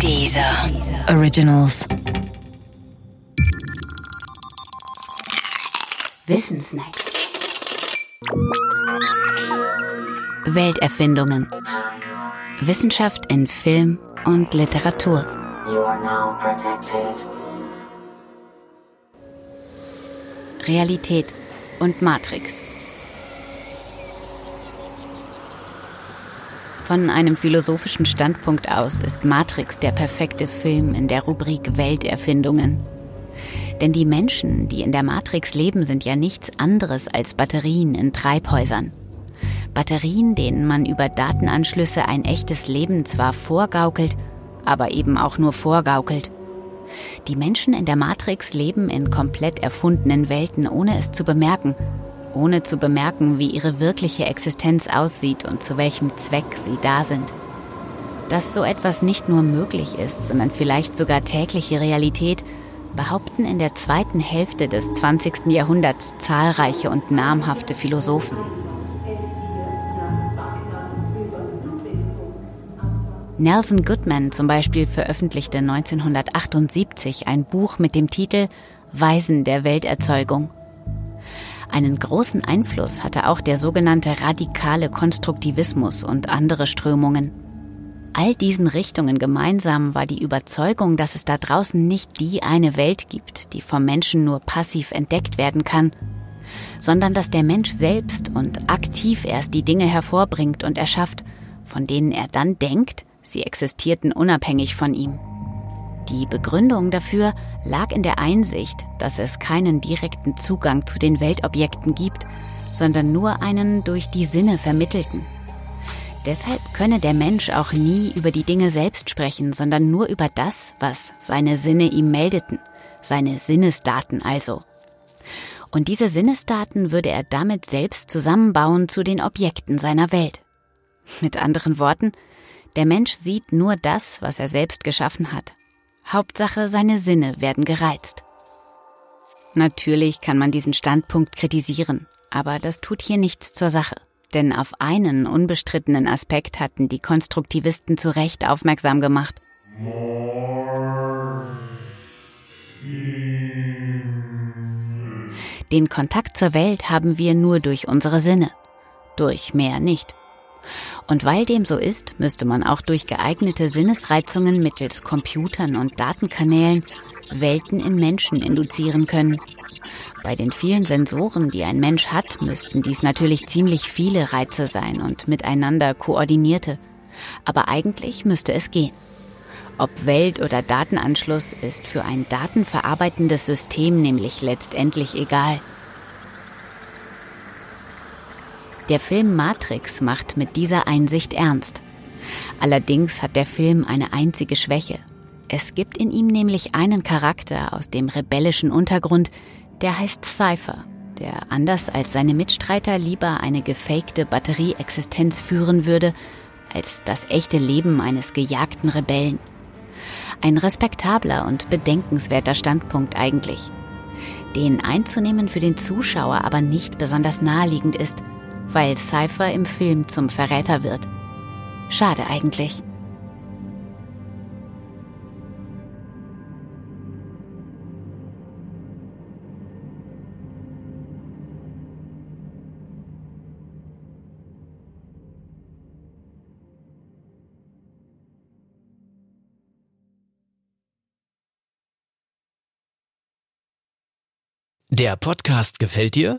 Dieser Originals. Wissensnacks. Welterfindungen. Wissenschaft in Film und Literatur. Realität und Matrix. Von einem philosophischen Standpunkt aus ist Matrix der perfekte Film in der Rubrik Welterfindungen. Denn die Menschen, die in der Matrix leben, sind ja nichts anderes als Batterien in Treibhäusern. Batterien, denen man über Datenanschlüsse ein echtes Leben zwar vorgaukelt, aber eben auch nur vorgaukelt. Die Menschen in der Matrix leben in komplett erfundenen Welten, ohne es zu bemerken, ohne zu bemerken, wie ihre wirkliche Existenz aussieht und zu welchem Zweck sie da sind. Dass so etwas nicht nur möglich ist, sondern vielleicht sogar tägliche Realität, behaupten in der zweiten Hälfte des 20. Jahrhunderts zahlreiche und namhafte Philosophen. Nelson Goodman zum Beispiel veröffentlichte 1978 ein Buch mit dem Titel Weisen der Welterzeugung. Einen großen Einfluss hatte auch der sogenannte radikale Konstruktivismus und andere Strömungen. All diesen Richtungen gemeinsam war die Überzeugung, dass es da draußen nicht die eine Welt gibt, die vom Menschen nur passiv entdeckt werden kann, sondern dass der Mensch selbst und aktiv erst die Dinge hervorbringt und erschafft, von denen er dann denkt, Sie existierten unabhängig von ihm. Die Begründung dafür lag in der Einsicht, dass es keinen direkten Zugang zu den Weltobjekten gibt, sondern nur einen durch die Sinne vermittelten. Deshalb könne der Mensch auch nie über die Dinge selbst sprechen, sondern nur über das, was seine Sinne ihm meldeten, seine Sinnesdaten also. Und diese Sinnesdaten würde er damit selbst zusammenbauen zu den Objekten seiner Welt. Mit anderen Worten, der Mensch sieht nur das, was er selbst geschaffen hat. Hauptsache, seine Sinne werden gereizt. Natürlich kann man diesen Standpunkt kritisieren, aber das tut hier nichts zur Sache. Denn auf einen unbestrittenen Aspekt hatten die Konstruktivisten zu Recht aufmerksam gemacht. Den Kontakt zur Welt haben wir nur durch unsere Sinne. Durch mehr nicht. Und weil dem so ist, müsste man auch durch geeignete Sinnesreizungen mittels Computern und Datenkanälen Welten in Menschen induzieren können. Bei den vielen Sensoren, die ein Mensch hat, müssten dies natürlich ziemlich viele Reize sein und miteinander koordinierte. Aber eigentlich müsste es gehen. Ob Welt- oder Datenanschluss ist für ein datenverarbeitendes System nämlich letztendlich egal. Der Film Matrix macht mit dieser Einsicht ernst. Allerdings hat der Film eine einzige Schwäche. Es gibt in ihm nämlich einen Charakter aus dem rebellischen Untergrund, der heißt Cypher, der anders als seine Mitstreiter lieber eine gefakte Batterieexistenz führen würde, als das echte Leben eines gejagten Rebellen. Ein respektabler und bedenkenswerter Standpunkt eigentlich. Den einzunehmen für den Zuschauer aber nicht besonders naheliegend ist – weil Cypher im Film zum Verräter wird. Schade eigentlich. Der Podcast gefällt dir?